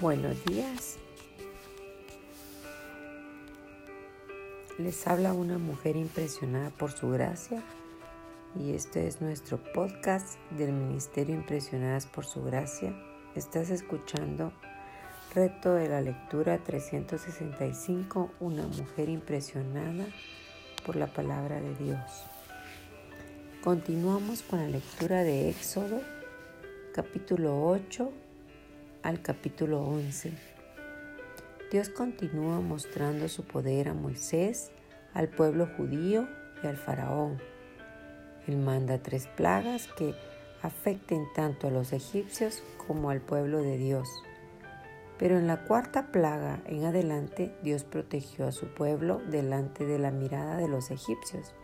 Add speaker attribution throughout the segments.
Speaker 1: Buenos días. Les habla una mujer impresionada por su gracia y este es nuestro podcast del Ministerio Impresionadas por su gracia. Estás escuchando Reto de la Lectura 365, una mujer impresionada por la palabra de Dios. Continuamos con la lectura de Éxodo, capítulo 8 al capítulo 11. Dios continúa mostrando su poder a Moisés, al pueblo judío y al faraón. Él manda tres plagas que afecten tanto a los egipcios como al pueblo de Dios. Pero en la cuarta plaga en adelante Dios protegió a su pueblo delante de la mirada de los egipcios,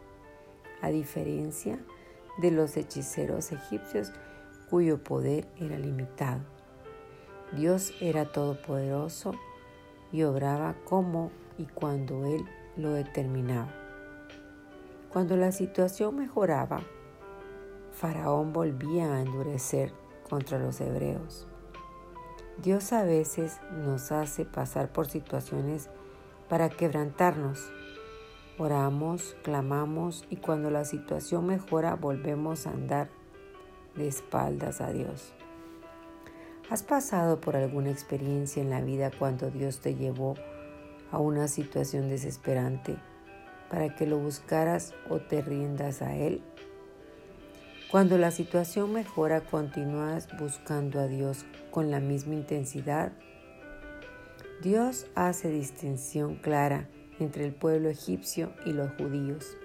Speaker 1: a diferencia de los hechiceros egipcios cuyo poder era limitado. Dios era todopoderoso y obraba como y cuando Él lo determinaba. Cuando la situación mejoraba, Faraón volvía a endurecer contra los hebreos. Dios a veces nos hace pasar por situaciones para quebrantarnos. Oramos, clamamos y cuando la situación mejora volvemos a andar de espaldas a Dios. ¿Has pasado por alguna experiencia en la vida cuando Dios te llevó a una situación desesperante para que lo buscaras o te rindas a Él? Cuando la situación mejora, continúas buscando a Dios con la misma intensidad. Dios hace distinción clara entre el pueblo egipcio y los judíos,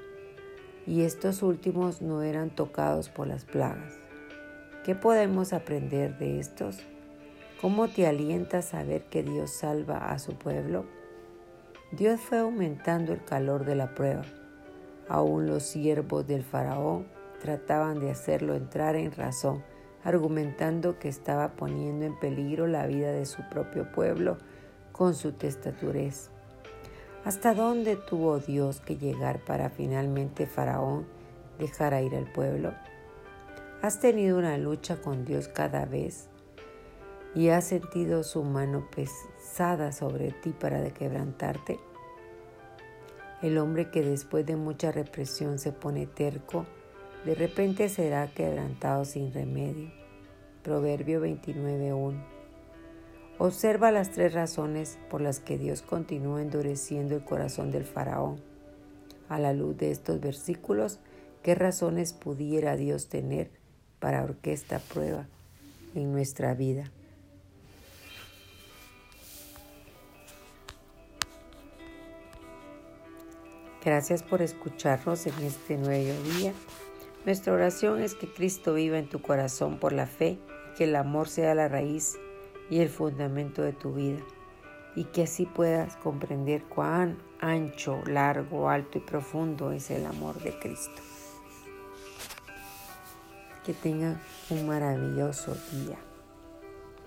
Speaker 1: y estos últimos no eran tocados por las plagas. ¿Qué podemos aprender de estos? ¿Cómo te alienta saber que Dios salva a su pueblo? Dios fue aumentando el calor de la prueba. Aún los siervos del faraón trataban de hacerlo entrar en razón, argumentando que estaba poniendo en peligro la vida de su propio pueblo con su testaturez. ¿Hasta dónde tuvo Dios que llegar para finalmente Faraón dejar ir al pueblo? ¿Has tenido una lucha con Dios cada vez y has sentido su mano pesada sobre ti para quebrantarte? El hombre que después de mucha represión se pone terco, de repente será quebrantado sin remedio. Proverbio 29.1. Observa las tres razones por las que Dios continúa endureciendo el corazón del faraón. A la luz de estos versículos, ¿qué razones pudiera Dios tener para esta prueba en nuestra vida? Gracias por escucharnos en este nuevo día. Nuestra oración es que Cristo viva en tu corazón por la fe, que el amor sea la raíz y el fundamento de tu vida, y que así puedas comprender cuán ancho, largo, alto y profundo es el amor de Cristo. Que tengan un maravilloso día.